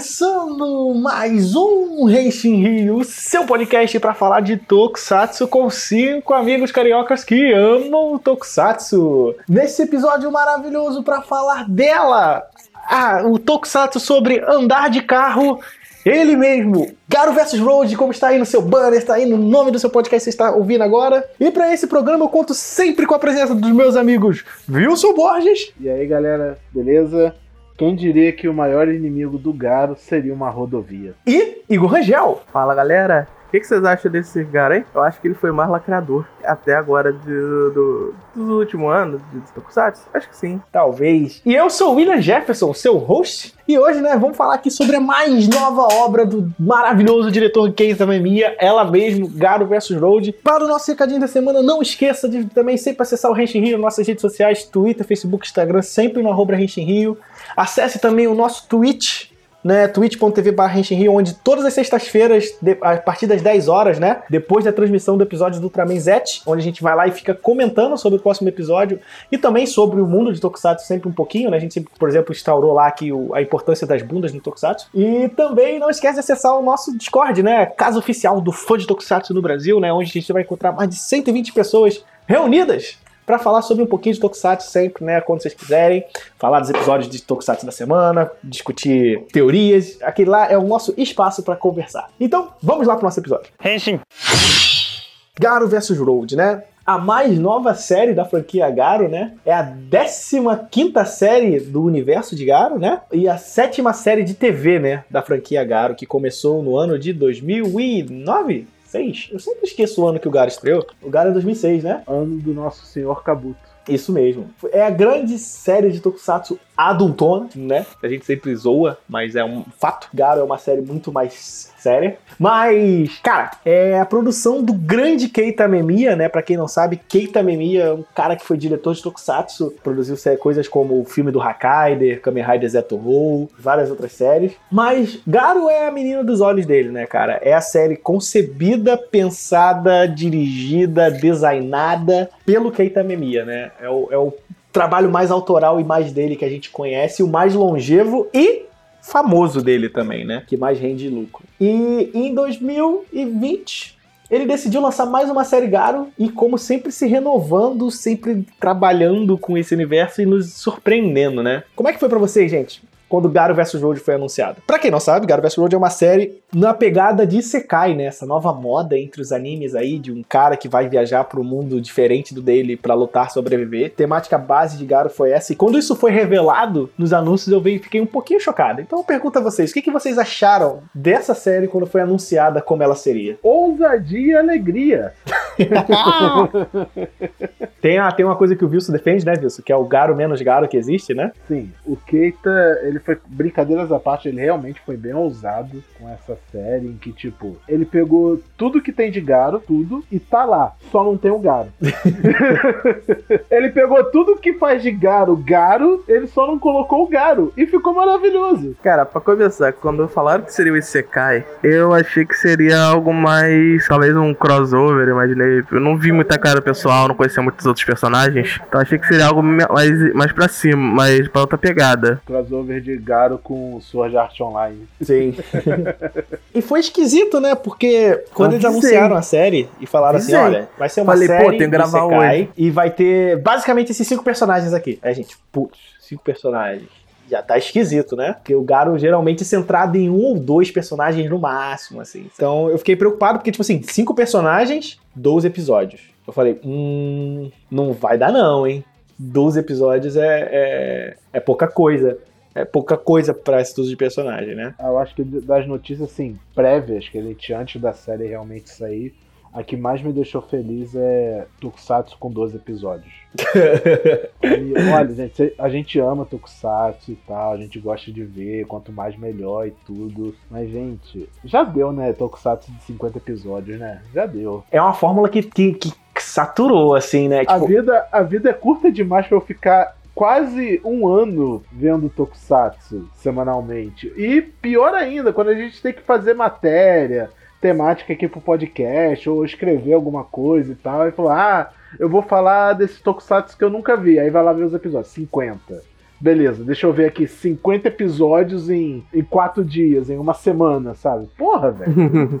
começando mais um Renshin Rio, seu podcast para falar de Tokusatsu com cinco amigos cariocas que amam Tokusatsu. Nesse episódio maravilhoso para falar dela, ah, o Tokusatsu sobre andar de carro, ele mesmo, Garo vs Road, como está aí no seu banner, está aí no nome do seu podcast que você está ouvindo agora. E para esse programa eu conto sempre com a presença dos meus amigos Wilson Borges. E aí galera, beleza? Quem diria que o maior inimigo do Garo seria uma rodovia? E Igor Rangel. Fala galera, o que, que, vocês acham desse Garo, hein? Eu acho que ele foi mais lacrador até agora de, do, dos últimos anos de Tokusatsu. Acho que sim. Talvez. E eu sou o William Jefferson, seu host. E hoje, né, vamos falar aqui sobre a mais nova obra do maravilhoso diretor Keita Mamiya, ela mesmo, Garo vs Road. Para o nosso recadinho da semana, não esqueça de também sempre acessar o Renshin Rio, nossas redes sociais, Twitter, Facebook, Instagram, sempre no arroba Rio. Acesse também o nosso Twitch, né, twitch.tv Rio, onde todas as sextas-feiras, a partir das 10 horas, né, depois da transmissão do episódio do Ultraman Z, onde a gente vai lá e fica comentando sobre o próximo episódio e também sobre o mundo de Tokusatsu sempre um pouquinho, né, a gente sempre, por exemplo, instaurou lá aqui o, a importância das bundas no Tokusatsu. E também não esquece de acessar o nosso Discord, né, casa oficial do fã de Tokusatsu no Brasil, né, onde a gente vai encontrar mais de 120 pessoas reunidas para falar sobre um pouquinho de Tokusatsu sempre, né? Quando vocês quiserem. Falar dos episódios de Tokusatsu da semana, discutir teorias. Aquele lá é o nosso espaço para conversar. Então, vamos lá pro nosso episódio. Henshin. Garo vs Road, né? A mais nova série da franquia Garo, né? É a 15 série do universo de Garo, né? E a sétima série de TV, né? Da franquia Garo, que começou no ano de 2009? 2006? Eu sempre esqueço o ano que o Gara estreou. O Gara é 2006, né? Ano do nosso senhor Kabuto. Isso mesmo. É a grande série de Tokusatsu adultona, né? A gente sempre zoa, mas é um fato. Garo é uma série muito mais séria. Mas, cara, é a produção do grande Keita Memiya, né? Pra quem não sabe, Keita Memiya é um cara que foi diretor de Tokusatsu, produziu coisas como o filme do Hakaider, Kamen Rider Zeto Roll, várias outras séries. Mas Garo é a menina dos olhos dele, né, cara? É a série concebida, pensada, dirigida, designada pelo Keita Memiya, né? É o, é o trabalho mais autoral e mais dele que a gente conhece, o mais longevo e famoso dele também, né? Que mais rende lucro. E em 2020 ele decidiu lançar mais uma série Garo e, como sempre, se renovando, sempre trabalhando com esse universo e nos surpreendendo, né? Como é que foi para vocês, gente? Quando Garo vs Road foi anunciado. Para quem não sabe, Garo vs Road é uma série na pegada de Sekai, né? Essa nova moda entre os animes aí de um cara que vai viajar para um mundo diferente do dele para lutar, sobreviver. Temática base de Garo foi essa. E quando isso foi revelado nos anúncios, eu fiquei um pouquinho chocado. Então eu pergunto a vocês, o que, que vocês acharam dessa série quando foi anunciada como ela seria? Ousadia e alegria. tem, a, tem uma coisa que o Wilson defende, né, Wilson? Que é o Garo menos Garo que existe, né? Sim. O Keita, ele foi, brincadeiras à parte, ele realmente foi bem ousado com essa série, em que, tipo, ele pegou tudo que tem de Garo, tudo, e tá lá, só não tem o Garo. ele pegou tudo que faz de Garo, Garo, ele só não colocou o Garo, e ficou maravilhoso. Cara, pra começar, quando falaram que seria o Isekai, eu achei que seria algo mais, talvez um crossover, imaginei. Eu não vi muita cara pessoal, não conhecia muitos outros personagens, então achei que seria algo mais, mais pra cima, mais pra outra pegada. Crossover de de Garo com Sword Art Online. Sim. e foi esquisito, né? Porque quando eles anunciaram a série e falaram assim, olha, vai ser uma Falei, série pô, tem que gravar hoje. e vai ter basicamente esses cinco personagens aqui. Aí, gente, putz, cinco personagens já tá esquisito, né? Porque o Garo geralmente é centrado em um ou dois personagens no máximo, assim. Então eu fiquei preocupado porque, tipo assim, cinco personagens, 12 episódios. Eu falei, hum, não vai dar não, hein? 12 episódios é, é, é pouca coisa é pouca coisa para estudo de personagem, né? Eu acho que das notícias, assim, prévias que ele tinha antes da série realmente sair, a que mais me deixou feliz é Tokusatsu com 12 episódios. e, olha, gente, a gente ama Tokusatsu e tal, a gente gosta de ver, quanto mais melhor e tudo. Mas, gente, já deu, né? Tokusatsu de 50 episódios, né? Já deu. É uma fórmula que, que, que saturou, assim, né? Tipo... A, vida, a vida é curta demais para eu ficar quase um ano vendo Tokusatsu semanalmente. E pior ainda, quando a gente tem que fazer matéria, temática aqui pro podcast, ou escrever alguma coisa e tal, e falar, ah, eu vou falar desse Tokusatsu que eu nunca vi. Aí vai lá ver os episódios, 50. Beleza, deixa eu ver aqui, 50 episódios em, em quatro dias, em uma semana, sabe? Porra, velho.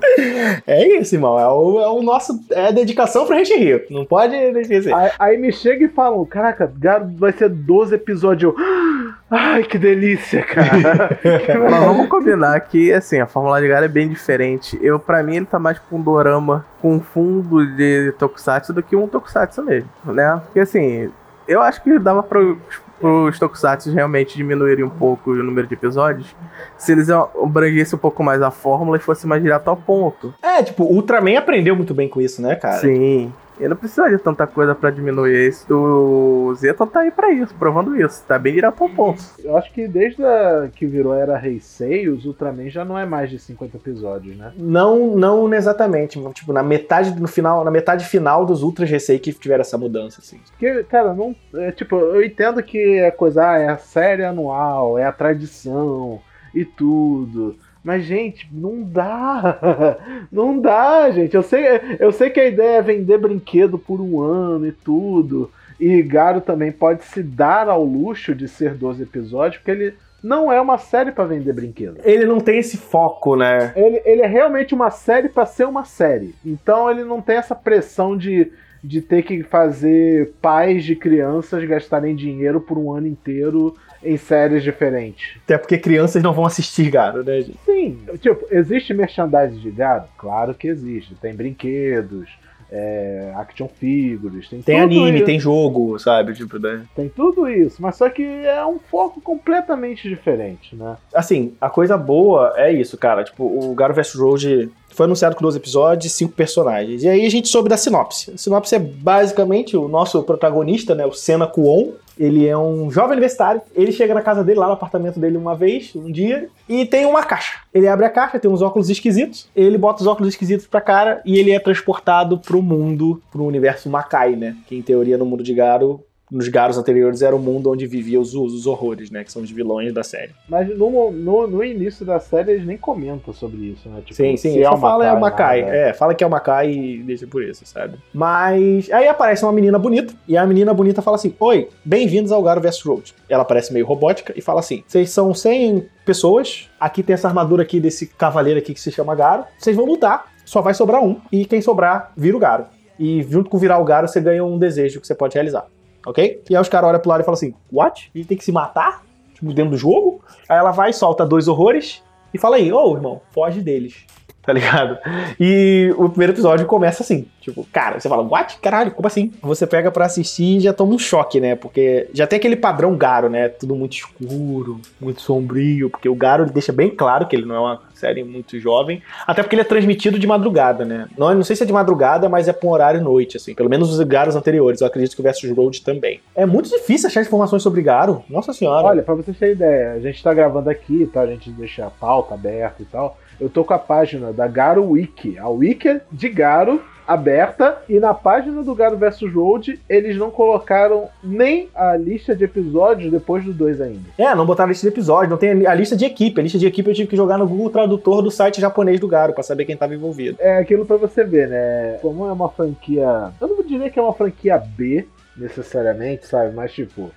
É isso, irmão. É o, é o nosso. É dedicação pra gente rir. Não pode esquecer. aí, aí me chega e falam, caraca, vai ser 12 episódios. Ai, que delícia, cara. Mas vamos combinar que, assim, a Fórmula de Garo é bem diferente. Eu, pra mim, ele tá mais com um dorama com fundo de Tokusatsu do que um Tokusatsu mesmo, né? Porque, assim, eu acho que dava pro, pros Tokusatsu realmente diminuírem um pouco o número de episódios se eles abrangessem um pouco mais a fórmula e fosse mais direto ao ponto. É, tipo, o Ultraman aprendeu muito bem com isso, né, cara? Sim. Ele não precisa de tanta coisa pra diminuir isso. O Zeta tá aí pra isso, provando isso. Tá bem direto ao ponto. Eu acho que desde a que virou Era Heisei, os Ultraman já não é mais de 50 episódios, né? Não, não exatamente. Tipo, na metade no final, na metade final dos Ultras Recei que tiveram essa mudança, assim. Porque, cara, não. É, tipo, eu entendo que é coisa, ah, é a série anual, é a tradição e tudo. Mas, gente, não dá. Não dá, gente. Eu sei, eu sei que a ideia é vender brinquedo por um ano e tudo. E Garo também pode se dar ao luxo de ser 12 episódios, porque ele não é uma série para vender brinquedo. Ele não tem esse foco, né? Ele, ele é realmente uma série para ser uma série. Então ele não tem essa pressão de, de ter que fazer pais de crianças gastarem dinheiro por um ano inteiro em séries diferentes. Até porque crianças não vão assistir Garo, né, gente? Sim, tipo, existe merchandising de Garo? Claro que existe. Tem brinquedos, é, action figures, tem, Tem tudo anime, isso. tem jogo, sabe? Tipo, né? Tem tudo isso, mas só que é um foco completamente diferente, né? Assim, a coisa boa é isso, cara. Tipo, o Garo vs Road foi anunciado com 12 episódios 5 personagens. E aí a gente soube da sinopse. A sinopse é basicamente o nosso protagonista, né? O Senna Kuon. Ele é um jovem universitário. Ele chega na casa dele, lá no apartamento dele, uma vez, um dia, e tem uma caixa. Ele abre a caixa, tem uns óculos esquisitos. Ele bota os óculos esquisitos pra cara e ele é transportado pro mundo, pro universo Makai, né? Que em teoria no mundo de Garo. Nos Garos anteriores era o mundo onde viviam os, os horrores, né? Que são os vilões da série. Mas no, no, no início da série eles nem comentam sobre isso, né? Tipo, Sim, sim, se ele só o fala é o Makai. nada. É, fala que é o Makai e deixa por isso, sabe? Mas aí aparece uma menina bonita, e a menina bonita fala assim: Oi, bem-vindos ao Garo vs Road. Ela parece meio robótica e fala assim: Vocês são 100 pessoas, aqui tem essa armadura aqui desse cavaleiro aqui que se chama Garo, vocês vão lutar, só vai sobrar um, e quem sobrar vira o Garo. E junto com virar o Garo, você ganha um desejo que você pode realizar. Ok? E aí os caras olham pro lado e falam assim: What? Ele tem que se matar? Tipo, dentro do jogo? Aí ela vai, solta dois horrores e fala aí: Ô, irmão, foge deles. Tá ligado? E o primeiro episódio começa assim, tipo, cara, você fala, what? Caralho, como assim? Você pega pra assistir e já toma um choque, né? Porque já tem aquele padrão Garo, né? Tudo muito escuro, muito sombrio, porque o Garo ele deixa bem claro que ele não é uma série muito jovem, até porque ele é transmitido de madrugada, né? Não, não sei se é de madrugada, mas é pra um horário noite, assim. Pelo menos os Garos anteriores, eu acredito que o Versus Road também. É muito difícil achar informações sobre Garo, nossa senhora. Olha, pra vocês terem ideia, a gente tá gravando aqui, tá? A gente deixa a pauta aberta e tal. Eu tô com a página da Garo Wiki, a Wiki de Garo aberta e na página do Garo vs Road eles não colocaram nem a lista de episódios depois do 2 ainda. É, não botaram a lista de episódio, não tem a lista de equipe. A lista de equipe eu tive que jogar no Google Tradutor do site japonês do Garo pra saber quem tava envolvido. É aquilo pra você ver, né? Como é uma franquia. Eu não diria que é uma franquia B, necessariamente, sabe? Mas tipo.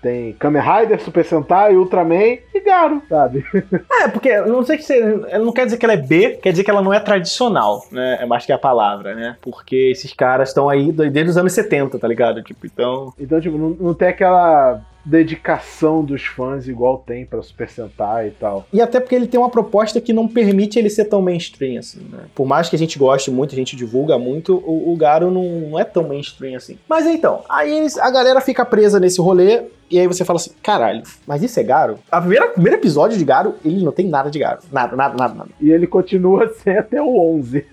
Tem Kamen Rider, Super Sentai, Ultraman e Garo, sabe? É, porque não sei que você. Não quer dizer que ela é B, quer dizer que ela não é tradicional, né? É mais que a palavra, né? Porque esses caras estão aí desde os anos 70, tá ligado? Tipo, então. Então, tipo, não, não tem aquela dedicação dos fãs igual tem pra Super Sentai e tal. E até porque ele tem uma proposta que não permite ele ser tão mainstream assim, né? Por mais que a gente goste muito, a gente divulga muito, o, o Garo não, não é tão mainstream assim. Mas então, aí a galera fica presa nesse rolê. E aí você fala assim, caralho, mas isso é Garo? A primeira, o primeiro episódio de Garo, ele não tem nada de Garo. Nada, nada, nada, nada. E ele continua sem até o 11.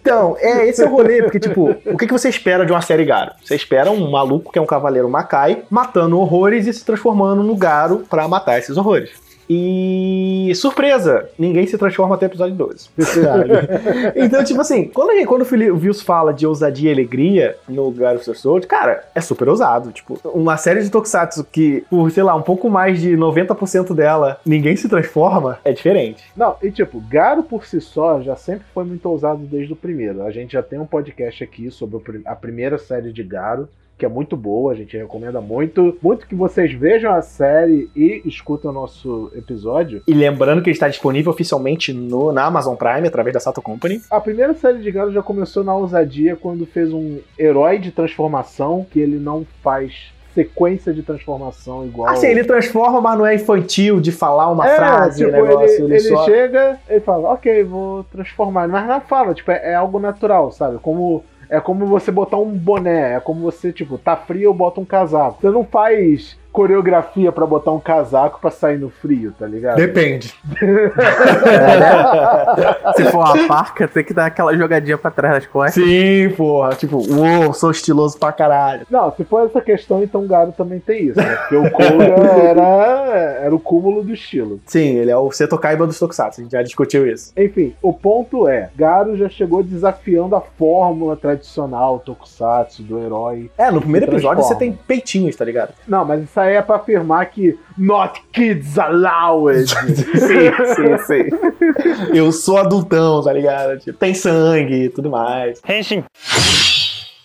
Então, é, esse é o rolê, porque, tipo, o que, que você espera de uma série Garo? Você espera um maluco que é um cavaleiro Makai matando horrores e se transformando no Garo pra matar esses horrores. E surpresa, ninguém se transforma até o episódio 12. sabe? então, tipo assim, quando, quando o Vils fala de ousadia e alegria no Garo Sword, cara, é super ousado. Tipo, uma série de Tokusatsu que, por, sei lá, um pouco mais de 90% dela, ninguém se transforma, é diferente. Não, e tipo, Garo por si só já sempre foi muito ousado desde o primeiro. A gente já tem um podcast aqui sobre a primeira série de Garo, que é muito boa, a gente recomenda muito. Muito que vocês vejam a série e escutem o nosso episódio. E lembrando que ele está disponível oficialmente no, na Amazon Prime, através da Sato Company. A primeira série de Garo já começou na ousadia quando fez um herói de transformação que ele não faz sequência de transformação igual. Assim, ele transforma, mas não é infantil de falar uma é, frase, tipo, negócio. Ele, ele, só... chega, ele fala, ok, vou transformar. Mas não fala, tipo, é, é algo natural, sabe? Como é como você botar um boné, é como você, tipo, tá frio, eu boto um casaco. Você não faz coreografia para botar um casaco para sair no frio, tá ligado? Depende. É. Se for uma parca, tem que dar aquela jogadinha pra trás das costas. Sim, porra. Tipo, uou, sou estiloso pra caralho. Não, se for essa questão, então Garo também tem isso, né? Porque o Koga era, era o cúmulo do estilo. Sim, ele é o Seto Kaiba dos Tokusatsu, a gente já discutiu isso. Enfim, o ponto é, Garo já chegou desafiando a fórmula tradicional Tokusatsu do herói. É, no primeiro episódio você tem peitinhos, tá ligado? Não, mas isso aí é pra afirmar que not kids allowed. sim, sim, sim. Eu sou adultão, tá ligado? Tipo, tem sangue e tudo mais. Henshin.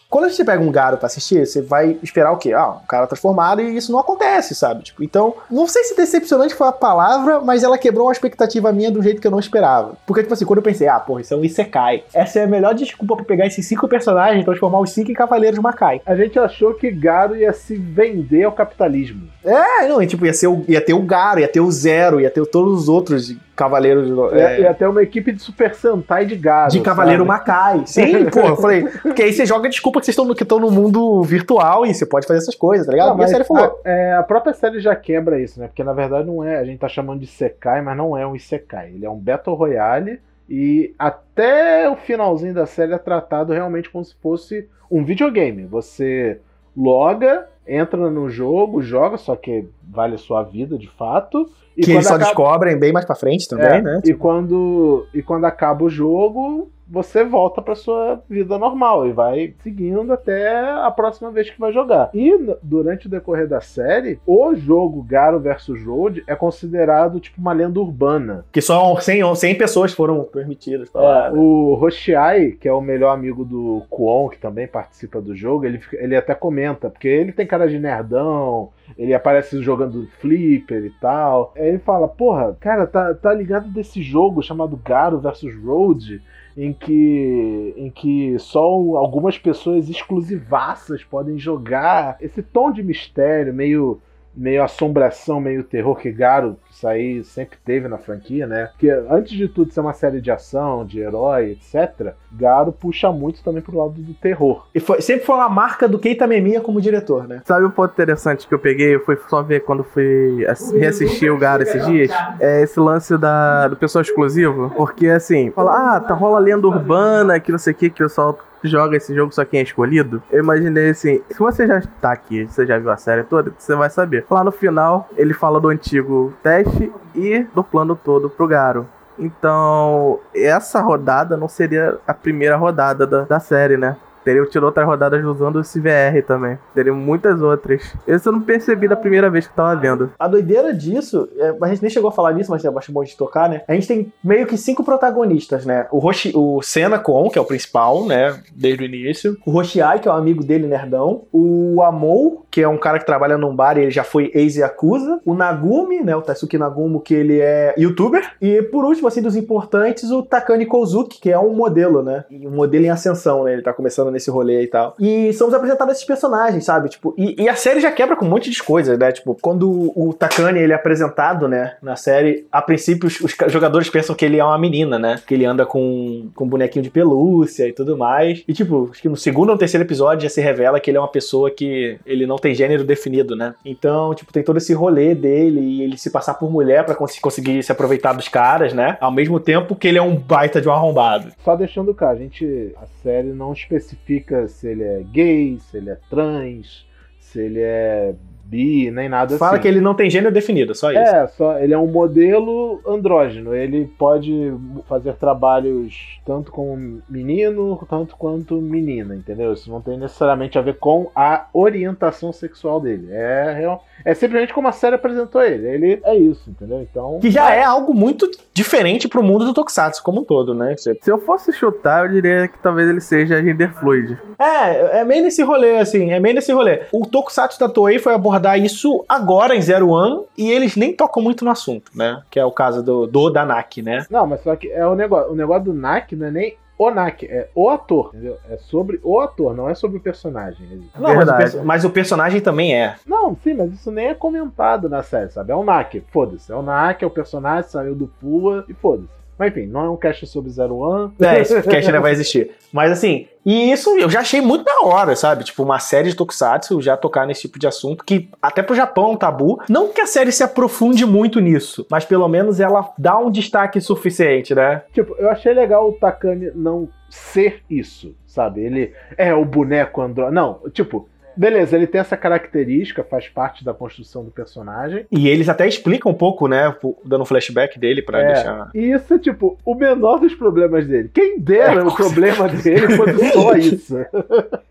Quando você pega um Garo pra assistir, você vai esperar o quê? Ah, um cara transformado e isso não acontece, sabe? Tipo, então, não sei se decepcionante foi a palavra, mas ela quebrou uma expectativa minha do jeito que eu não esperava. Porque, tipo assim, quando eu pensei, ah, porra, isso é um Isekai. Essa é a melhor desculpa pra pegar esses cinco personagens e transformar os cinco em Cavaleiros Macai. A gente achou que Garo ia se vender ao capitalismo. É, não, e, tipo, ia, ser o, ia ter o Garo, ia ter o Zero, ia ter todos os outros Cavaleiros. É, ia ter uma equipe de Super Sentai de Garo. De Cavaleiro sabe? Macai. Sim, pô, eu falei. Porque aí você joga desculpa que vocês estão que estão no mundo virtual e você pode fazer essas coisas, tá ligado? Não, mas a, a, é, a, própria série já quebra isso, né? Porque na verdade não é. A gente tá chamando de Sekai, mas não é um Isekai. Ele é um Battle Royale. E até o finalzinho da série é tratado realmente como se fosse um videogame. Você loga, entra no jogo, joga, só que vale a sua vida de fato. que eles só acaba... descobrem bem mais pra frente também, é, né? E, quando, e quando acaba o jogo, você volta para sua vida normal e vai seguindo até a próxima vez que vai jogar. E durante o decorrer da série, o jogo Garo vs Road é considerado tipo uma lenda urbana. Que só 100, 100 pessoas foram permitidas. É, o Roshiai, que é o melhor amigo do Kwon, que também participa do jogo, ele, ele até comenta, porque ele tem cara de nerdão, ele aparece jogando flipper e tal. Aí ele fala, porra, cara, tá, tá ligado desse jogo chamado Garo vs Road? em que, em que só algumas pessoas exclusivaças podem jogar. Esse tom de mistério, meio, meio assombração, meio terror que Garo isso aí sempre teve na franquia, né? Porque antes de tudo ser uma série de ação, de herói, etc., Garo puxa muito também pro lado do terror. E foi, sempre foi uma marca do Keita Memia como diretor, né? Sabe um ponto interessante que eu peguei? Eu fui só ver quando fui reassistir o Garo esses dias. É esse lance da, do pessoal exclusivo. Porque assim, fala, ah, tá rola lenda urbana, que não sei o que, que o pessoal joga esse jogo só quem é escolhido, eu imaginei assim, se você já tá aqui, você já viu a série toda, você vai saber. Lá no final, ele fala do antigo teste e do plano todo pro Garo. Então, essa rodada não seria a primeira rodada da, da série, né? Teria tido outras rodadas usando esse VR também. Teria muitas outras. Esse eu não percebi da primeira vez que tava vendo. A doideira disso, é, a gente nem chegou a falar disso, mas é bastante bom de tocar, né? A gente tem meio que cinco protagonistas, né? O, Roshi, o Senna Kon, que é o principal, né? Desde o início. O Roshiai, que é um amigo dele, nerdão. O Amou, que é um cara que trabalha num bar e ele já foi ex-Yakuza. O Nagumi, né? O Tatsuki Nagumo, que ele é youtuber. E por último, assim, dos importantes, o Takani Kozuki, que é um modelo, né? Um modelo em ascensão, né? Ele tá começando rolê e tal. E somos apresentados esses personagens, sabe? Tipo, e, e, a série já quebra com um monte de coisas, né? Tipo, quando o Takane ele é apresentado, né, na série, a princípio os, os, jogadores pensam que ele é uma menina, né? Que ele anda com, com um bonequinho de pelúcia e tudo mais. E tipo, acho que no segundo ou terceiro episódio já se revela que ele é uma pessoa que ele não tem gênero definido, né? Então, tipo, tem todo esse rolê dele e ele se passar por mulher para cons conseguir se aproveitar dos caras, né? Ao mesmo tempo que ele é um baita de um arrombado. Só deixando cá, a gente a série não especifica especifica se ele é gay, se ele é trans, se ele é bi, nem nada Fala assim. que ele não tem gênero definido, só isso. É, só, ele é um modelo andrógeno. Ele pode fazer trabalhos tanto com menino, tanto quanto menina, entendeu? Isso não tem necessariamente a ver com a orientação sexual dele. É, real- é simplesmente como a série apresentou ele. Ele é isso, entendeu? Então. Que já é algo muito diferente pro mundo do Tokusatsu como um todo, né? Se eu fosse chutar, eu diria que talvez ele seja gender fluid. É, é meio nesse rolê, assim, é meio nesse rolê. O Tokusatsu da Toei foi abordar isso agora em Zero One e eles nem tocam muito no assunto, né? Que é o caso do, do Danak, né? Não, mas só que é o negócio. O negócio do NAC não é nem o NAC, é o ator, entendeu? É sobre o ator, não é sobre o personagem. Não, mas o, Verdade. perso- mas o personagem também é. Não, sim, mas isso nem é comentado na série, sabe? É o NAC, foda-se. É o NAC, é o personagem, saiu do Pua e foda-se. Mas enfim, não é um cast sobre Zero One. É, esse podcast ainda vai existir. Mas assim, e isso eu já achei muito da hora, sabe? Tipo, uma série de Tokusatsu já tocar nesse tipo de assunto, que até pro Japão é um tabu. Não que a série se aprofunde muito nisso, mas pelo menos ela dá um destaque suficiente, né? Tipo, eu achei legal o Takane não ser isso, sabe? Ele é o boneco andro... Não, tipo, beleza, ele tem essa característica, faz parte da construção do personagem. E eles até explicam um pouco, né? Dando um flashback dele pra É, deixar. E isso é, tipo, o menor dos problemas dele. Quem dera É, o problema dele fosse só isso.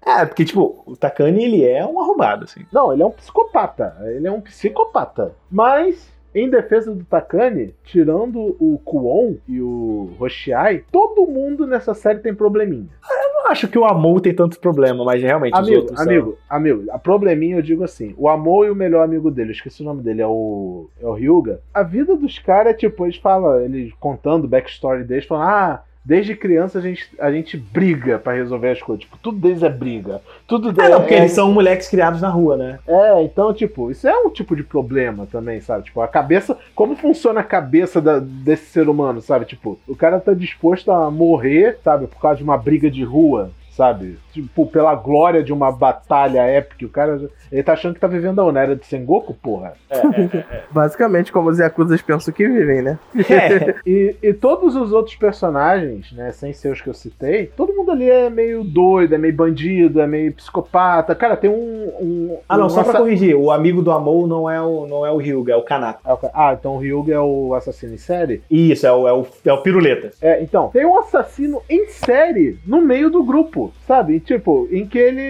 É, porque, tipo, o Takane, ele é um arrombado, assim. Não, ele é um psicopata. Ele é um psicopata. Mas, em defesa do Takane, tirando o Kuon e o Hoshiai, todo mundo nessa série tem probleminha. Eu não acho que o Amou tem tanto problema, mas realmente os Amigo, outros são- amigo, amigo, a probleminha eu digo assim: o amor e o melhor amigo dele, eu esqueci o nome dele, é o, é o Ryuga. A vida dos caras, tipo, eles falam, eles contando o backstory deles, falam, ah. Desde criança a gente, a gente briga pra resolver as coisas. Tipo, tudo deles é briga. Tudo É, deles não, porque eles são moleques criados na rua, né? É, então, tipo, isso é um tipo de problema também, sabe? Tipo, a cabeça. Como funciona a cabeça da- desse ser humano, sabe? Tipo, o cara tá disposto a morrer, sabe? Por causa de uma briga de rua, sabe? Tipo, pela glória de uma batalha épica. O cara. Ele tá achando que tá vivendo a era de Sengoku, porra. Basicamente, como os Yakuzas pensam que vivem, né? É, E, e todos os outros personagens, né, sem ser os que eu citei, todo mundo ali é meio doido, é meio bandido, é meio psicopata. Cara, tem um. um Ah, não, um só pra corrigir, o amigo do Amou não é o, não é o Ryuga, é o Kanata. Ah, então o Ryuga é o assassino em série? Isso, é o, é o, é o Piruleta. É, então, tem um assassino em série no meio do grupo, sabe? Tipo, em que ele.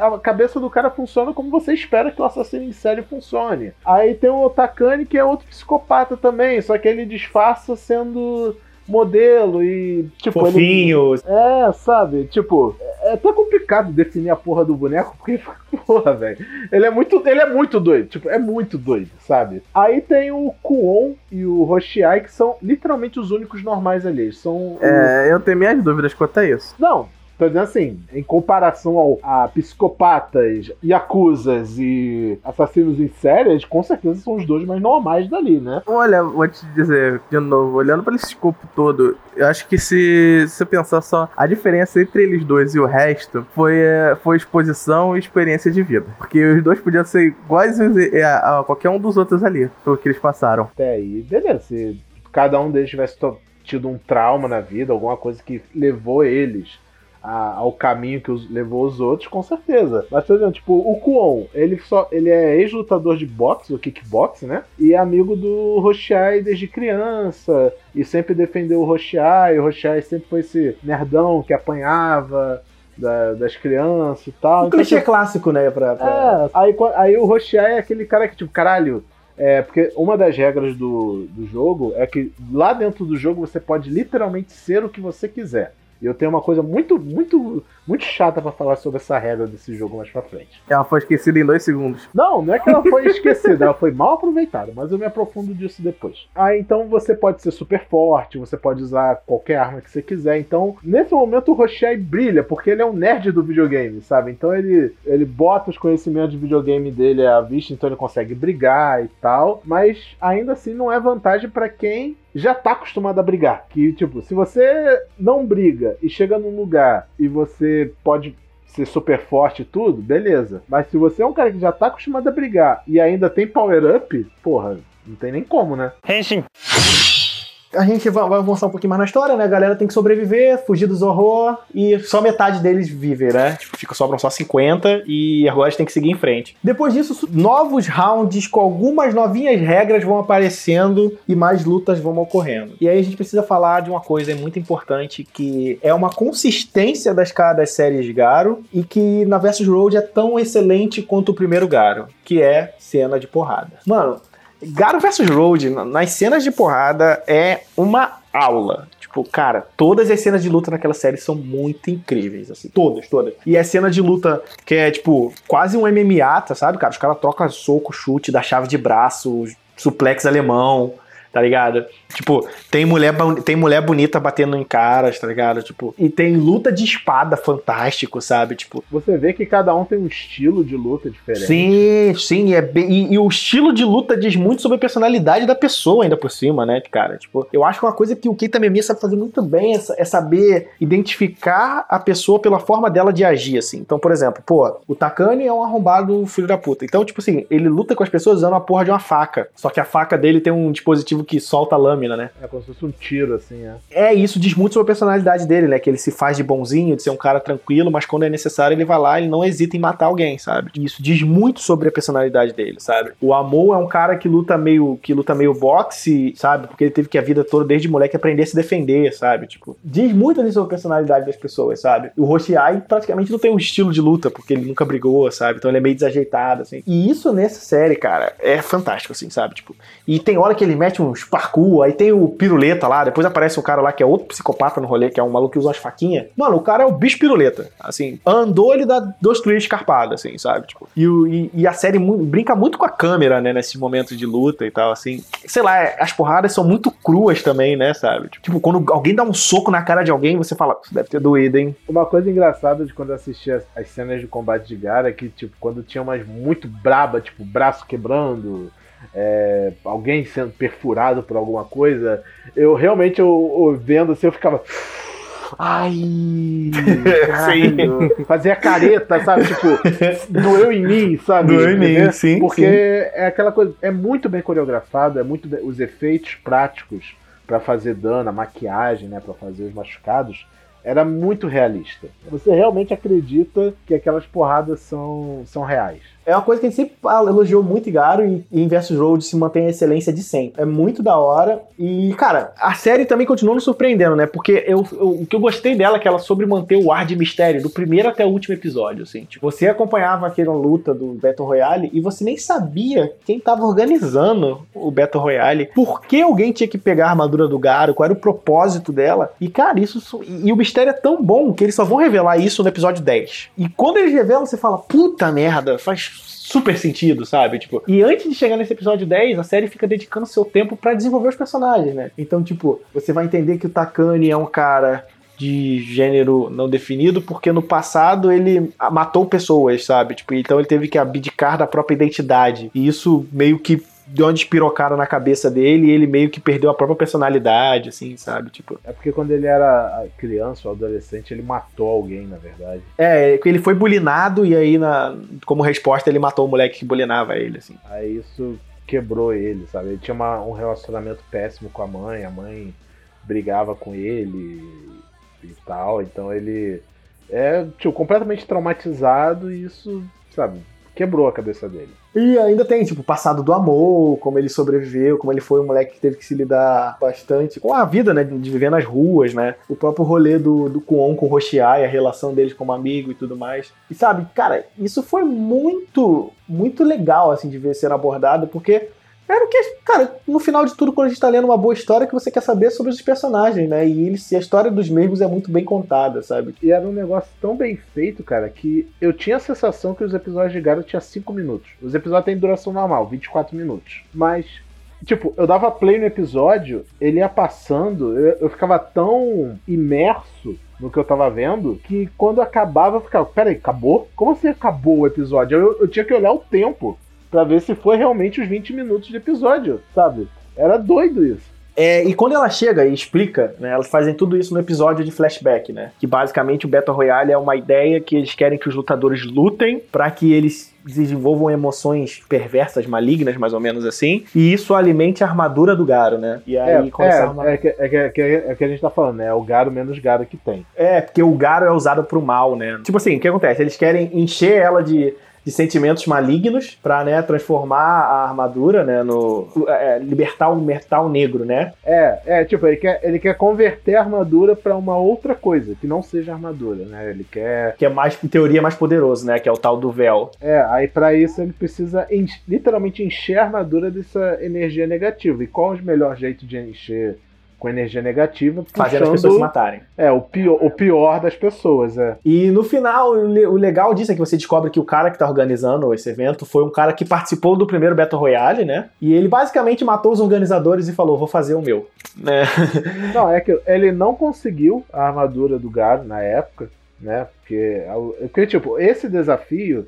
A cabeça do cara funciona como você espera que o assassino em série funcione. Aí tem o Otakane, que é outro psicopata também, só que ele disfarça sendo modelo e, tipo, ele. Fofinho. É, sabe? Tipo, é até complicado definir a porra do boneco, porque, porra, velho. Ele é muito. Ele é muito doido. Tipo, é muito doido, sabe? Aí tem o Kuon e o Hoshiai, que são literalmente os únicos normais ali. São. o- É, eu tenho minhas dúvidas quanto a isso. Não. Tô dizendo assim, em comparação ao, a psicopatas, yakuzas e assassinos em série, com certeza são os dois mais normais dali, né? Olha, vou te dizer de novo, olhando para esse escopo todo, eu acho que se você pensar só a diferença entre eles dois e o resto foi, é, foi exposição e experiência de vida. Porque os dois podiam ser iguais a, a qualquer um dos outros ali, pelo que eles passaram. Até aí, beleza. Se cada um deles tivesse tido um trauma na vida, alguma coisa que levou eles a- ao caminho que os, levou os outros, com certeza. Mas, por exemplo, tipo, o Kuon, ele, só, ele é ex-lutador de boxe, ou kickbox, né? E é amigo do Hoshiai desde criança. E sempre defendeu o Hoshiai. O Hoshiai sempre foi esse nerdão que apanhava da- das crianças e tal. Um Então, clichê clássico, né? Pra, pra- é, aí, aí o Rochiai é aquele cara que, tipo, caralho. É, porque uma das regras do, do jogo é que lá dentro do jogo você pode literalmente ser o que você quiser. E eu tenho uma coisa muito, muito, muito chata pra falar sobre essa regra desse jogo mais pra frente. Ela foi esquecida em dois segundos. Não, não é que ela foi esquecida, ela foi mal aproveitada, mas eu me aprofundo disso depois. Ah, então você pode ser super forte, você pode usar qualquer arma que você quiser. Então, nesse momento o Rochai brilha, porque ele é um nerd do videogame, sabe? Então ele, ele bota os conhecimentos de videogame dele à vista, então ele consegue brigar e tal. Mas ainda assim não é vantagem pra quem já tá acostumado a brigar. Que, tipo, se você não briga e chega num lugar e você pode ser super forte e tudo, beleza. Mas se você é um cara que já tá acostumado a brigar e ainda tem power up, porra, não tem nem como, né? A gente vai, avançar um pouquinho mais na história, né? A galera tem que sobreviver, fugir dos horror e só metade deles vivem, né? Tipo, fica, sobram só 50 e agora tem que seguir em frente. Depois disso, novos rounds com algumas novinhas regras vão aparecendo e mais lutas vão ocorrendo. E aí a gente precisa falar de uma coisa muito importante que é uma consistência das, das séries Garo e que na Versus Road é tão excelente quanto o primeiro Garo, que é cena de porrada. Mano, Garo vs Road, nas cenas de porrada, é uma aula. Tipo, cara, todas as cenas de luta naquela série são muito incríveis, assim. Todas, todas. E a cena de luta que é, tipo, quase um MMA, tá, sabe, cara? Os caras trocam soco, chute, da chave de braço, suplex alemão tá ligado? Tipo, tem mulher, tem mulher bonita batendo em caras, tá ligado? Tipo, e tem luta de espada fantástico, sabe? Tipo, você vê que cada um tem um estilo de luta diferente. Sim, sim, é bem, e, e, o estilo de luta diz muito sobre a personalidade da pessoa ainda por cima, né, cara? Tipo, eu acho que uma coisa que o Keita Memi sabe fazer muito bem é, é saber identificar a pessoa pela forma dela de agir, assim. Então, por exemplo, pô, o Takane é um arrombado filho da puta. Então, tipo assim, ele luta com as pessoas usando a porra de uma faca. Só que a faca dele tem um dispositivo que solta a lâmina, né? É como se fosse um tiro, assim, é. É, isso diz muito sobre a personalidade dele, né? Que ele se faz de bonzinho, de ser um cara tranquilo, mas quando é necessário ele vai lá e não hesita em matar alguém, sabe? E isso diz muito sobre a personalidade dele, sabe? O Amor é um cara que luta meio que luta meio boxe, sabe? Porque ele teve que a vida toda desde moleque aprender a se defender, sabe? Tipo, diz muito ali sobre a personalidade das pessoas, sabe? O Roshiai praticamente não tem um estilo de luta, porque ele nunca brigou, sabe? Então ele é meio desajeitado, assim. E isso nessa série, cara, é fantástico, assim, sabe? Tipo, e tem hora que ele mete uns parkour, aí tem o piruleta lá, depois aparece um cara lá que é outro psicopata no rolê, que é um maluco que usa umas faquinhas. Mano, o cara é o bicho piruleta. Assim, andou, ele dá dois tweets escarpados, assim, sabe? Tipo, e, e, e a série mu brinca muito com a câmera, né, nesses momentos de luta e tal, assim. Sei lá, as porradas são muito cruas também, né, sabe? Tipo, quando alguém dá um soco na cara de alguém, você fala, deve ter doído, hein? Uma coisa engraçada de quando eu assisti as, as cenas de combate de Gara é que, tipo, quando tinha umas muito braba, tipo, braço quebrando, é, alguém sendo perfurado por alguma coisa, eu realmente eu, eu vendo assim, eu ficava. Ai! sim. Fazia careta, sabe? Tipo, doeu em mim, sabe? Doeu em mim, sim. Porque sim. é aquela coisa, é muito bem coreografado, é muito bem, os efeitos práticos para fazer dano, a maquiagem, né, para fazer os machucados, era muito realista. Você realmente acredita que aquelas porradas são, são reais. É uma coisa que a gente sempre elogiou muito Garo e, e em Versus Road se mantém a excelência de sempre. É muito da hora. E, cara, a série também continua nos surpreendendo, né? Porque eu, eu, o que eu gostei dela é que ela soube manter o ar de mistério do primeiro até o último episódio, assim. Tipo, você acompanhava aquela luta do Battle Royale e você nem sabia quem tava organizando o Battle Royale, por que alguém tinha que pegar a armadura do Garo, qual era o propósito dela. E, cara, isso. E, e o mistério é tão bom que eles só vão revelar isso no episódio 10. E quando eles revelam, você fala, puta merda, faz super sentido, sabe? Tipo, e antes de chegar nesse episódio 10, a série fica dedicando seu tempo para desenvolver os personagens, né? Então, tipo, você vai entender que o Takane é um cara de gênero não definido, porque no passado ele matou pessoas, sabe? Tipo, então ele teve que abdicar da própria identidade. E isso meio que deu uma despirocada na cabeça dele e ele meio que perdeu a própria personalidade, assim, sabe? Tipo. É porque quando ele era criança ou adolescente, ele matou alguém, na verdade. É, ele foi bulinado e aí, na, como resposta, ele matou o moleque que bulinava ele, assim. Aí isso quebrou ele, sabe? Ele tinha uma, um relacionamento péssimo com a mãe, a mãe brigava com ele e tal, então ele é, tipo, completamente traumatizado e isso, sabe, quebrou a cabeça dele. E ainda tem, tipo, o passado do amor, como ele sobreviveu, como ele foi um moleque que teve que se lidar bastante com a vida, né? De viver nas ruas, né? O próprio rolê do, do Kuon com o Roshiai, a relação deles como amigo e tudo mais. E sabe, cara, isso foi muito, muito legal, assim, de ver ser abordado, porque era o que, cara, no final de tudo, quando a gente tá lendo uma boa história, que você quer saber sobre os personagens, né? E eles, a história dos mesmos é muito bem contada, sabe? E era um negócio tão bem feito, cara, que eu tinha a sensação que os episódios de Garo tinham 5 minutos. Os episódios têm duração normal, 24 minutos. Mas, tipo, eu dava play no episódio, ele ia passando, eu, eu ficava tão imerso no que eu tava vendo, que quando acabava eu ficava, peraí, acabou? Como assim acabou o episódio? Eu, eu tinha que olhar o tempo para ver se foi realmente os 20 minutos de episódio, sabe? Era doido isso. É, e quando ela chega e explica, né, elas fazem tudo isso no episódio de flashback, né? Que basicamente o Battle Royale é uma ideia que eles querem que os lutadores lutem para que eles desenvolvam emoções perversas, malignas, mais ou menos assim, e isso alimente a armadura do Garo, né? E aí, é, quando é, essa armadura... é, que, é, que, é, que, é que a gente tá falando, né? É o Garo menos Garo que tem. É, porque o Garo é usado pro mal, né? Tipo assim, o que acontece? Eles querem encher ela de de sentimentos malignos para né, transformar a armadura, né, no é, libertar o metal negro, né? É, é, tipo, ele quer, ele quer converter a armadura para uma outra coisa, que não seja armadura, né? Ele quer que é mais em teoria mais poderoso, né, que é o tal do véu. É, aí para isso ele precisa literalmente encher a armadura dessa energia negativa. E qual é o melhor jeito de encher com energia negativa, fazendo as pessoas se matarem. É, o pior, o pior das pessoas, é. E no final, o legal disso é que você descobre que o cara que tá organizando esse evento foi um cara que participou do primeiro Battle Royale, né? E ele basicamente matou os organizadores e falou: vou fazer o meu. Né? Não, é que ele não conseguiu a armadura do Garo na época, né? Porque, porque, tipo, esse desafio,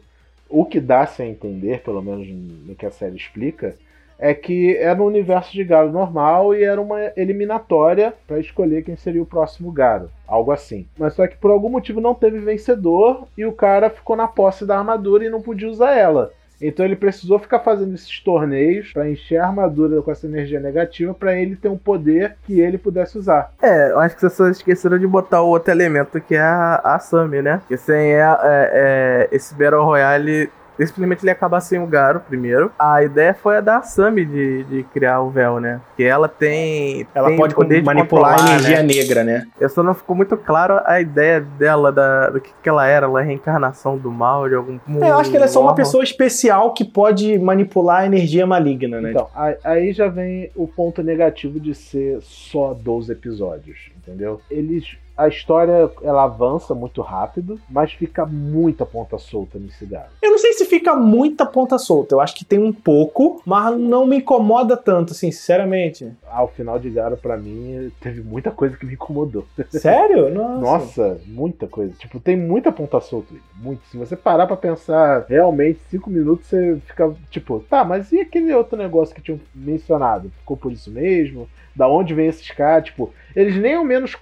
o que dá-se a entender, pelo menos no que a série explica, é que era no universo de Garo normal e era uma eliminatória para escolher quem seria o próximo Garo, algo assim. Mas só que por algum motivo não teve vencedor e o cara ficou na posse da armadura e não podia usar ela. Então ele precisou ficar fazendo esses torneios para encher a armadura com essa energia negativa para ele ter um poder que ele pudesse usar. É, eu acho que vocês esqueceram de botar o outro elemento que é a, a Sami, né? Que sem é, é, é, esse Battle Royale simplesmente ele acaba sem o Garo primeiro. A ideia foi a da Sami de, de criar o véu, né? Que ela tem. Ela tem pode poder manipular a energia né? negra, né? Eu só não ficou muito claro a ideia dela, da, do que, que ela era. Ela é reencarnação do mal, de algum. É, eu acho que ela é só uma pessoa especial que pode manipular a energia maligna, né? Então, aí já vem o ponto negativo de ser só 12 episódios, entendeu? Eles a história ela avança muito rápido, mas fica muita ponta solta nesse garo. Eu não sei se fica muita ponta solta, eu acho que tem um pouco, mas não me incomoda tanto, assim, sinceramente. Ao final de Garo, para mim, teve muita coisa que me incomodou. Sério? Nossa. Nossa, muita coisa. Tipo, tem muita ponta solta. Muito. Se você parar para pensar realmente, cinco minutos você fica tipo, tá, mas e aquele outro negócio que tinham mencionado? Ficou por isso mesmo? da onde vem esses caras, tipo, eles nem ao menos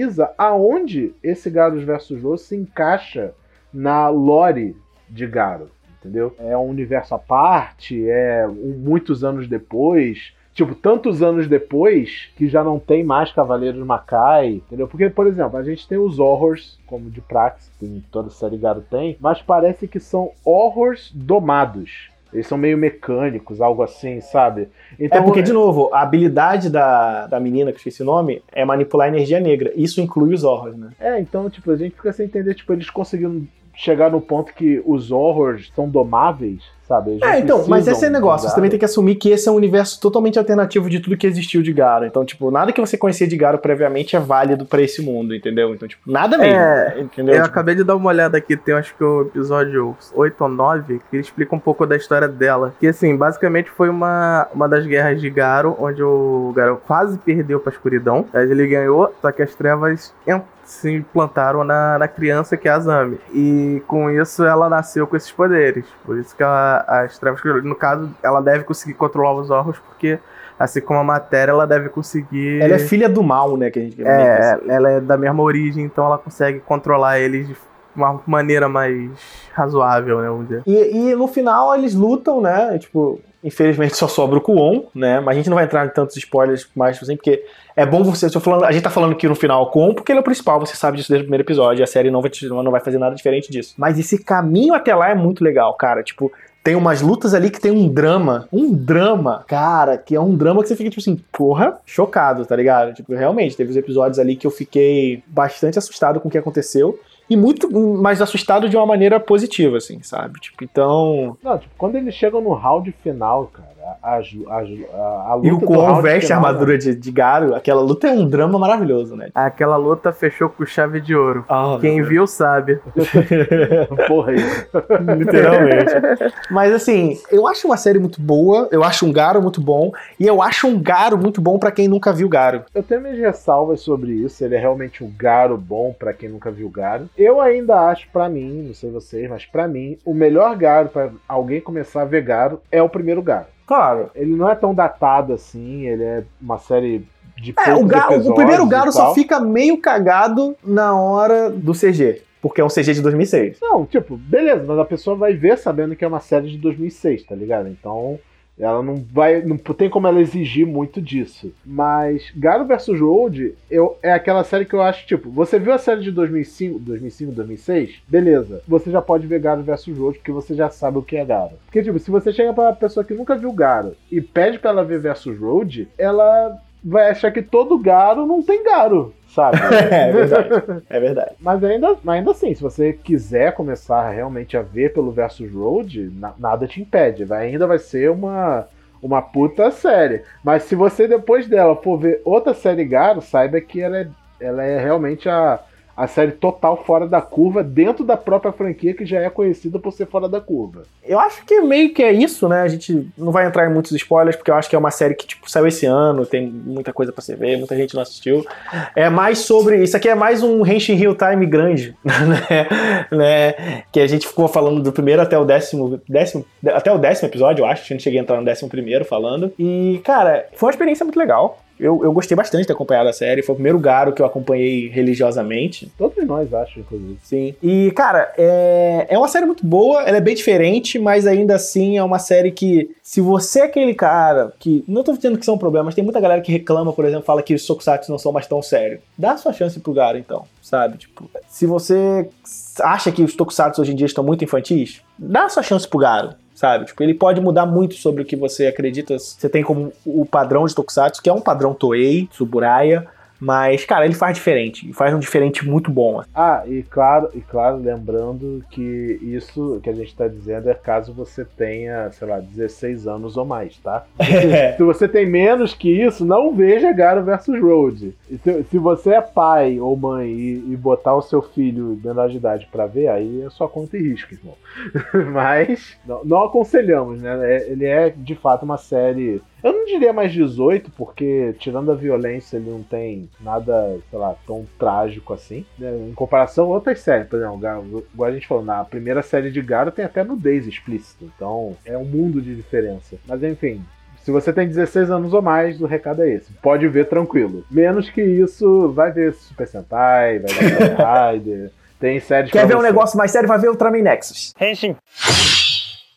contextualiza aonde esse Garus versus Joe se encaixa na lore de Garo, entendeu? É um universo à parte, é um, muitos anos depois, tipo, tantos anos depois que já não tem mais Cavaleiros Macai, entendeu? Porque, por exemplo, a gente tem os horrors, como de Praxis, que toda série Garo tem, mas parece que são horrors domados. Eles são meio mecânicos, algo assim, sabe? Então, é porque, de novo, a habilidade da, da menina, que eu esqueci o nome, é manipular energia negra. Isso inclui os horrors, né? É, então, tipo, a gente fica sem entender, tipo, eles conseguiram chegar no ponto que os horrors são domáveis, sabe? É, então, mas esse é o negócio. Você também tem que assumir que esse é um universo totalmente alternativo de tudo que existiu de Garo. Então, tipo, nada que você conhecia de Garo previamente é válido para esse mundo, entendeu? Então, tipo, nada mesmo. É, entendeu? Eu tipo... acabei de dar uma olhada aqui, tem acho que o episódio 8 ou 9, que explica um pouco da história dela. Que, assim, basicamente foi uma, uma das guerras de Garo, onde o Garo quase perdeu pra escuridão. Mas ele ganhou, só que as trevas se implantaram na, na criança que é a Zami. E com isso ela nasceu com esses poderes. Por isso que ela, as trevas, no caso, ela deve conseguir controlar os órgãos, porque assim como a matéria, ela deve conseguir. Ela é filha do mal, né? Que a gente é, ela é da mesma origem, então ela consegue controlar eles de uma maneira mais razoável, né? Vamos dizer. E, e no final eles lutam, né? Tipo, Infelizmente só sobra o Kuon, né? Mas a gente não vai entrar em tantos spoilers mais assim, porque é bom você. Falando, a gente tá falando aqui no final o Kuon, porque ele é o principal, você sabe disso desde o primeiro episódio, a série não vai, não vai fazer nada diferente disso. Mas esse caminho até lá é muito legal, cara. Tipo, tem umas lutas ali que tem um drama. Um drama, cara, que é um drama que você fica, tipo assim, porra, chocado, tá ligado? Tipo, realmente, teve os episódios ali que eu fiquei bastante assustado com o que aconteceu e muito mais assustado de uma maneira positiva, assim, sabe? Tipo, então. Não, tipo, quando eles chegam no round final, cara, a, a, a. E o Kwon veste a armadura de, de Garo, aquela luta é um drama maravilhoso, né? Aquela luta fechou com chave de ouro. Oh, Quem viu sabe. Porra aí. Literalmente. Mas assim, eu acho uma série muito boa, eu acho um Garo muito bom, e eu acho um Garo muito bom para quem nunca viu Garo. Eu tenho minhas ressalvas sobre isso, ele é realmente um Garo bom para quem nunca viu Garo. Eu ainda acho, para mim, não sei vocês, mas para mim, o melhor Garo para alguém começar a ver Garo é o primeiro Garo. Claro. Ele não é tão datado assim, ele é uma série de É, o, Garo, o episódios primeiro Garo só fica meio cagado na hora do CG. Porque é um CG de 2006. Não, tipo, beleza, mas a pessoa vai ver sabendo que é uma série de 2006, tá ligado? Então, ela não vai. Não tem como ela exigir muito disso. Mas Garo vs Road eu, é aquela série que eu acho, tipo, você viu a série de 2005, 2005, 2006? Beleza. Você já pode ver Garo vs Road porque você já sabe o que é Garo. Porque, tipo, se você chega pra uma pessoa que nunca viu Garo e pede pra ela ver vs Road, ela vai achar que todo Garo não tem Garo, sabe? É verdade. É verdade. Mas ainda, ainda assim, se você quiser começar realmente a ver pelo Versus Road, na- nada te impede. Vai, ainda vai ser uma, uma puta série. Mas se você depois dela for ver outra série Garo, saiba que ela é, ela é realmente a, a série total fora da curva, dentro da própria franquia que já é conhecida por ser fora da curva. Eu acho que meio que é isso, né? A gente não vai entrar em muitos spoilers, porque eu acho que é uma série que, tipo, saiu esse ano, tem muita coisa pra você ver, muita gente não assistiu. É mais sobre. Isso aqui é mais um Henshin Real Time grande, né? né? Que a gente ficou falando do primeiro até o décimo, décimo. Até o décimo episódio, eu acho. A gente cheguei a entrar no décimo primeiro falando. E, cara, foi uma experiência muito legal. Eu, eu gostei bastante de ter acompanhado a série. Foi o primeiro Garo que eu acompanhei religiosamente. Todos nós, acho, inclusive. Sim. E, cara, é, é uma série muito boa, ela é bem diferente, mas ainda assim é uma série que, se você é aquele cara que. Não tô dizendo que são problemas, tem muita galera que reclama, por exemplo, fala que os Tokusatsu não são mais tão sérios. Dá a sua chance pro Garo, então, sabe? Tipo, se você acha que os Tokusatsu hoje em dia estão muito infantis, dá a sua chance pro Garo. Sabe? Tipo, ele pode mudar muito sobre o que você acredita. Você tem como o padrão de Tokusatsu, que é um padrão Toei, Tsuburaya, mas, cara, ele faz diferente. E faz um diferente muito bom. Ah, e claro, e claro, lembrando que isso que a gente tá dizendo é caso você tenha, sei lá, 16 anos ou mais, tá? se você tem menos que isso, não veja Garo vs Road. Se, se você é pai ou mãe e, e botar o seu filho menor de idade pra ver, aí é só conta e risco, irmão. Mas não, não aconselhamos, né? É- ele é de fato uma série. Eu não diria mais 18, porque tirando a violência ele não tem nada, sei lá, tão trágico assim. né? Em comparação a outras séries, por exemplo, igual a gente falou, na primeira série de Garo tem até nudez explícita. Então é um mundo de diferença. Mas enfim, se você tem 16 anos ou mais, o recado é esse. Pode ver tranquilo. Menos que isso, vai ver Super Sentai, vai ver Rider. Tem séries Quer pra ver um você. negócio mais sério? Vai ver Ultraman Nexus. Henshin.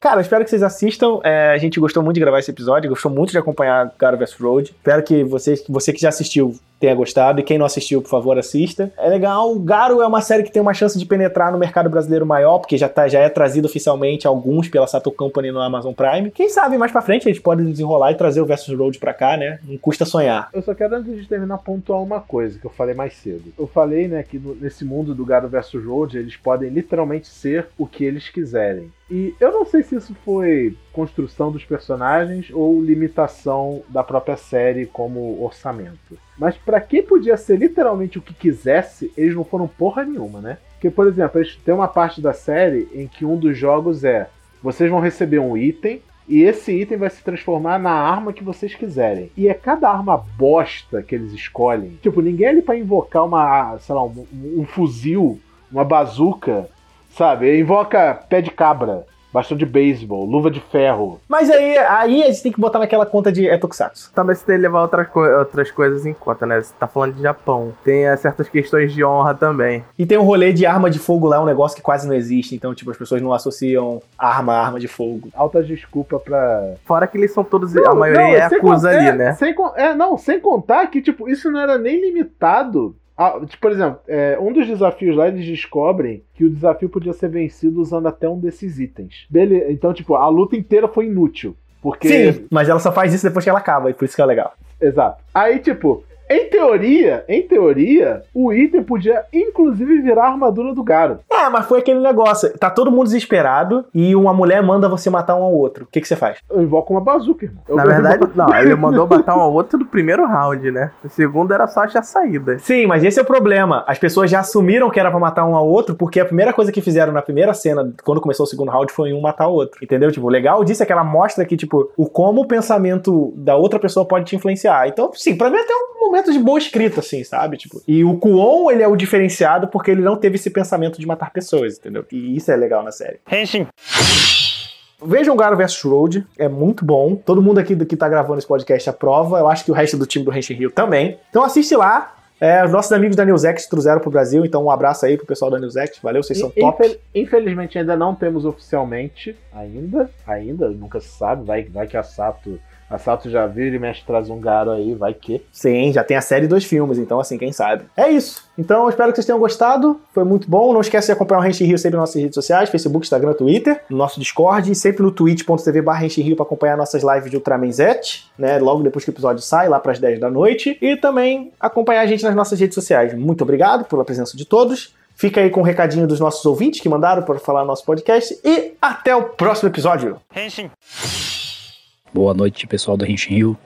Cara, espero que vocês assistam. É, a gente gostou muito de gravar esse episódio, gostou muito de acompanhar Garo vs Road. Espero que você, que você que já assistiu tenha gostado. E quem não assistiu, por favor, assista. É legal. Garo é uma série que tem uma chance de penetrar no mercado brasileiro maior, porque já, tá, já é trazido oficialmente alguns pela Sato Company no Amazon Prime. Quem sabe mais pra frente a gente pode desenrolar e trazer o Versus Road pra cá, né? Não custa sonhar. Eu só quero, antes de terminar, pontuar uma coisa que eu falei mais cedo. Eu falei, né, que no- nesse mundo do Garo vs Road, eles podem literalmente ser o que eles quiserem. E eu não sei se isso foi construção dos personagens ou limitação da própria série como orçamento. Mas pra quem podia ser literalmente o que quisesse, eles não foram porra nenhuma, né? Porque, por exemplo, eles tem uma parte da série em que um dos jogos é vocês vão receber um item e esse item vai se transformar na arma que vocês quiserem. E é cada arma bosta que eles escolhem. Tipo, ninguém é ali pra invocar uma, sei lá, um, um fuzil, uma bazuca, sabe? Invoca pé de cabra, bastão de beisebol, luva de ferro. Mas aí, aí a gente tem que botar naquela conta de é Tokusatsu. Também você tem que levar outras, co- outras coisas em conta, né? Você tá falando de Japão. Tem eh, certas questões de honra também. E tem um rolê de arma de fogo lá, um negócio que quase não existe. Então, tipo, as pessoas não associam arma a arma de fogo. Alta desculpa pra. Fora que eles são todos. Não, a maioria não, é sem acusa ali, é, né? Sem, con- é, não, sem contar que, tipo, isso não era nem limitado. A- tipo, por exemplo, é, um dos desafios lá, eles descobrem que o desafio podia ser vencido usando até um desses itens. Beleza, então, tipo, a luta inteira foi inútil. Porque. Sim, mas ela só faz isso depois que ela acaba, e por isso que é legal. Exato. Aí, tipo, em teoria, em teoria, o item podia inclusive virar a armadura do Garo. É, mas foi aquele negócio. Tá todo mundo desesperado e uma mulher manda você matar um ao outro. O que, que você faz? Eu invoco uma bazuca, irmão. Eu- Na verdade, não, ele mandou matar um ao outro no primeiro round, né? O segundo era só achar saída. Sim, mas esse é o problema. As pessoas já assumiram que era pra matar um ao outro, porque a primeira coisa que fizeram na primeira cena, quando começou o segundo round, foi um matar o outro. Entendeu? Tipo, o legal disso é que ela mostra que, tipo, o como o pensamento da outra pessoa pode te influenciar. Então, sim, pra mim até um momento de boa escrita, assim, sabe? Tipo, e o Kuon, ele é o diferenciado porque ele não teve esse pensamento de matar pessoas, entendeu? E isso é legal na série. Henshin. Vejam Garo vs Road, é muito bom. Todo mundo aqui que tá gravando esse podcast aprova. Eu acho que o resto do time do Henshin Rio também. Então assiste lá. É, os nossos amigos da Newsect trouxeram pro Brasil, então um abraço aí pro pessoal da Newsect. Valeu, vocês são top. Infel- infelizmente ainda não temos oficialmente, ainda, ainda, nunca se sabe, vai, vai que a Sato, a Sato já vira e mexe traz um garo aí, vai que. Sim, já tem a série dos filmes, então assim, quem sabe. É isso. Então, eu espero que vocês tenham gostado. Foi muito bom. Não esquece de acompanhar o Renshin Rio sempre nas nossas redes sociais, Facebook, Instagram, Twitter, no nosso Discord e sempre no twitch.tv barra Rio para acompanhar nossas lives de Ultraman Z, né? Logo depois que o episódio sai, lá pras 10 da noite. E também acompanhar a gente nas nossas redes sociais. Muito obrigado pela presença de todos. Fica aí com o recadinho dos nossos ouvintes que mandaram para falar no nosso podcast. E até o próximo episódio. Boa noite, pessoal do Renshin Rio.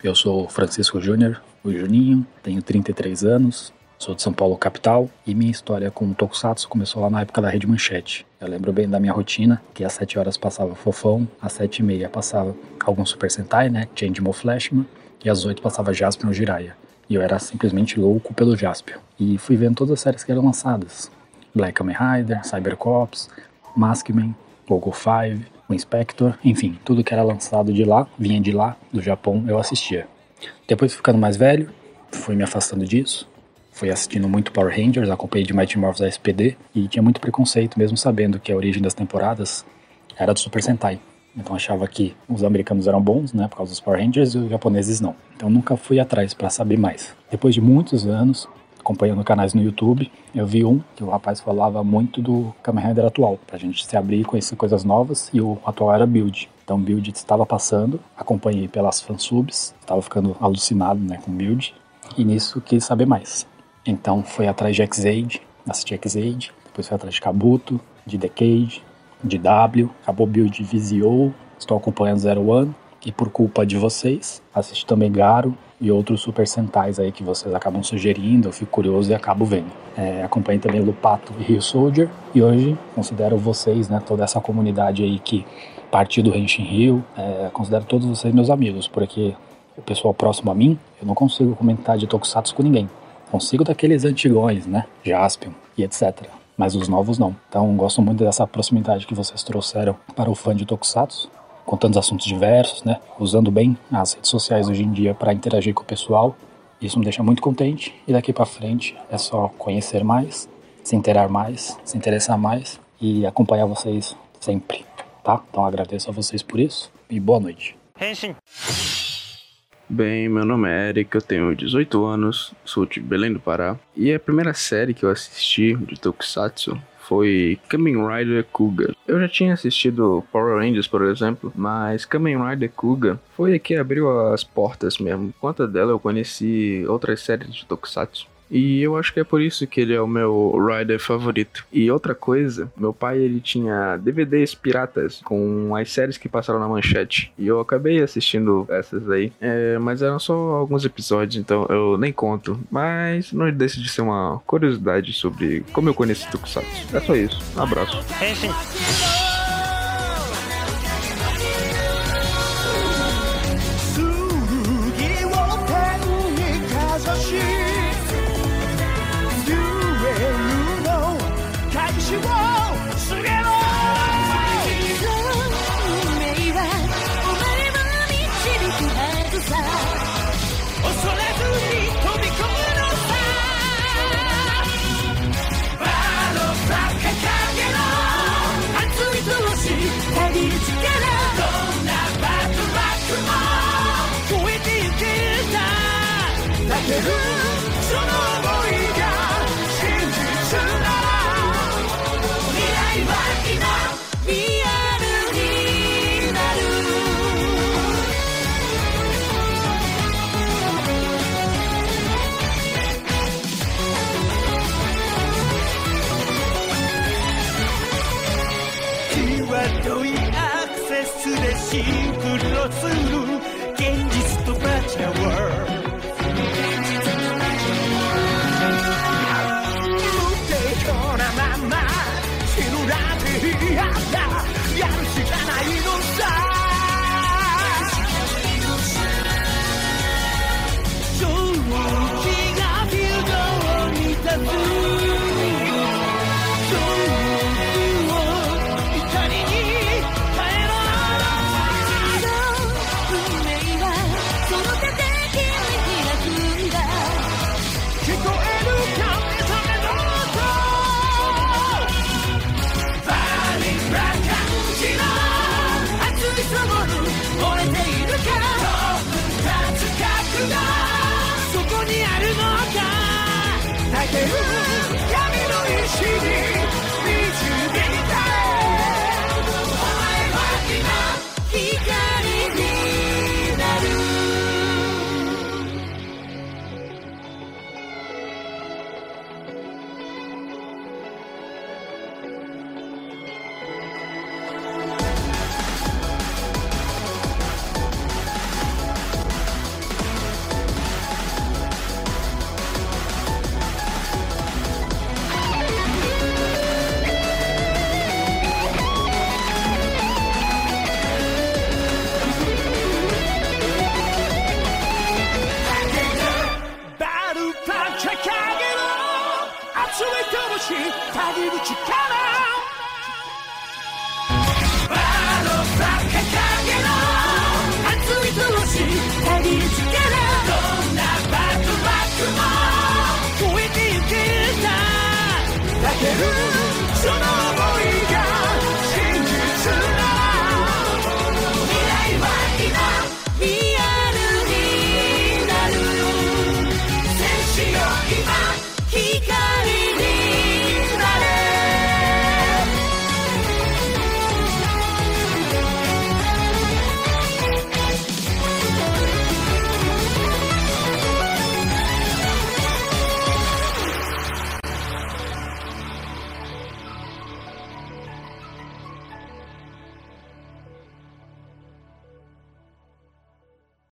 Eu sou Francisco Júnior, o Juninho, tenho 33 anos, sou de São Paulo, capital, e minha história com o Tokusatsu começou lá na época da Rede Manchete. Eu lembro bem da minha rotina, que às 7 horas passava Fofão, às 7 e meia passava algum Super Sentai, né, Changeman Flashman, e às 8 passava Jaspion Jiraiya. E eu era simplesmente louco pelo Jaspion. E fui vendo todas as séries que eram lançadas. Black Kamen Rider, Cybercops, Maskman, Gogo 5, o Inspector, enfim, tudo que era lançado de lá, vinha de lá, do Japão, eu assistia. Depois ficando mais velho, fui me afastando disso, fui assistindo muito Power Rangers, acompanhei de Mighty Morphs da SPD e tinha muito preconceito, mesmo sabendo que a origem das temporadas era do Super Sentai. Então achava que os americanos eram bons, né, por causa dos Power Rangers e os japoneses não. Então nunca fui atrás para saber mais. Depois de muitos anos, acompanhando canais no YouTube, eu vi um que o rapaz falava muito do Kamen Rider atual, pra gente se abrir e conhecer coisas novas, e o atual era Build. Então Build estava passando, acompanhei pelas fansubs, estava ficando alucinado né, com Build, e nisso quis saber mais. Então foi atrás de X-Aid, assisti X-Aid, depois foi atrás de Kabuto, de Decade, de W, acabou Build Vizio, estou acompanhando Zero One, e por culpa de vocês, assisti também Garo e outros Super Sentais aí que vocês acabam sugerindo, eu fico curioso e acabo vendo. É, acompanhei também Lupato e Rio Soldier, e hoje considero vocês, né, toda essa comunidade aí que partiu do Henshin Rio, é, considero todos vocês meus amigos, porque o pessoal próximo a mim, eu não consigo comentar de Tokusatsu com ninguém. Consigo daqueles antigões, né, Jaspion e etc. Mas os novos não. Então gosto muito dessa proximidade que vocês trouxeram para o fã de Tokusatsu contando assuntos diversos, né? Usando bem as redes sociais hoje em dia para interagir com o pessoal. Isso me deixa muito contente e daqui para frente é só conhecer mais, se interar mais, se interessar mais e acompanhar vocês sempre, tá? Então agradeço a vocês por isso e boa noite. Bem, meu nome é Eric, eu tenho 18 anos, sou de Belém do Pará. E a primeira série que eu assisti de Tokusatsu foi Kamen Rider Kuga. Eu já tinha assistido Power Rangers, por exemplo, mas Kamen Rider Kuga foi a que abriu as portas mesmo. Por conta dela eu conheci outras séries de Tokusatsu. E eu acho que é por isso que ele é o meu rider favorito. E outra coisa, meu pai ele tinha DVDs piratas com as séries que passaram na manchete. E eu acabei assistindo essas aí. É, mas eram só alguns episódios, então eu nem conto. Mas não deixa de ser uma curiosidade sobre como eu conheci Tokusatsu. É só isso. Um abraço. シンクロする